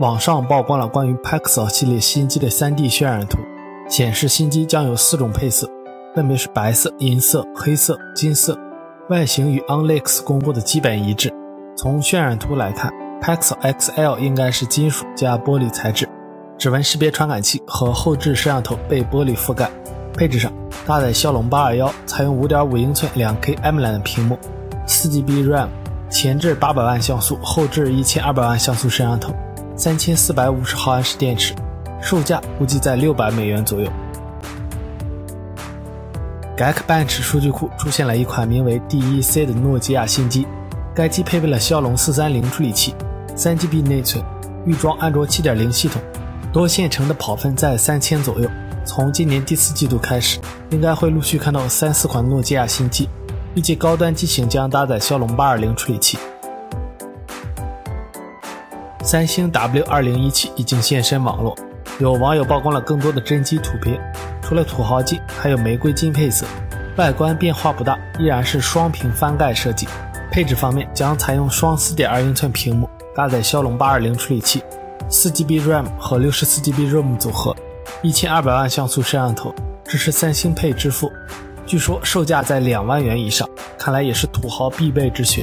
网上曝光了关于 Pixel 系列新机的 3D 渲染图，显示新机将有四种配色，分别是白色、银色、黑色、金色，外形与 OnLeaks 公布的基本一致。从渲染图来看，Pixel XL 应该是金属加玻璃材质，指纹识别传感器和后置摄像头被玻璃覆盖。配置上，搭载骁龙八二幺，采用5.5英寸两 K AMOLED 屏幕，4GB RAM，前置800万像素，后置1200万像素摄像头。三千四百五十毫安时电池，售价估计在六百美元左右。Geekbench 数据库出现了一款名为 DEC 的诺基亚新机，该机配备了骁龙四三零处理器，三 GB 内存，预装安卓七点零系统，多线程的跑分在三千左右。从今年第四季度开始，应该会陆续看到三四款诺基亚新机，预计高端机型将搭载骁龙八二零处理器。三星 W 二零一七已经现身网络，有网友曝光了更多的真机图片。除了土豪金，还有玫瑰金配色。外观变化不大，依然是双屏翻盖设计。配置方面将采用双四点二英寸屏幕，搭载骁龙八二零处理器，四 GB RAM 和六十四 GB ROM 组合，一千二百万像素摄像头，支持三星配支付。据说售价在两万元以上，看来也是土豪必备之选。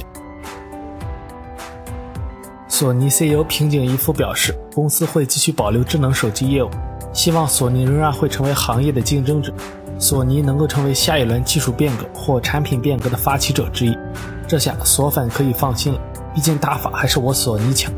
索尼 CEO 平井一夫表示，公司会继续保留智能手机业务，希望索尼仍然会成为行业的竞争者，索尼能够成为下一轮技术变革或产品变革的发起者之一。这下索粉可以放心了，毕竟打法还是我索尼强。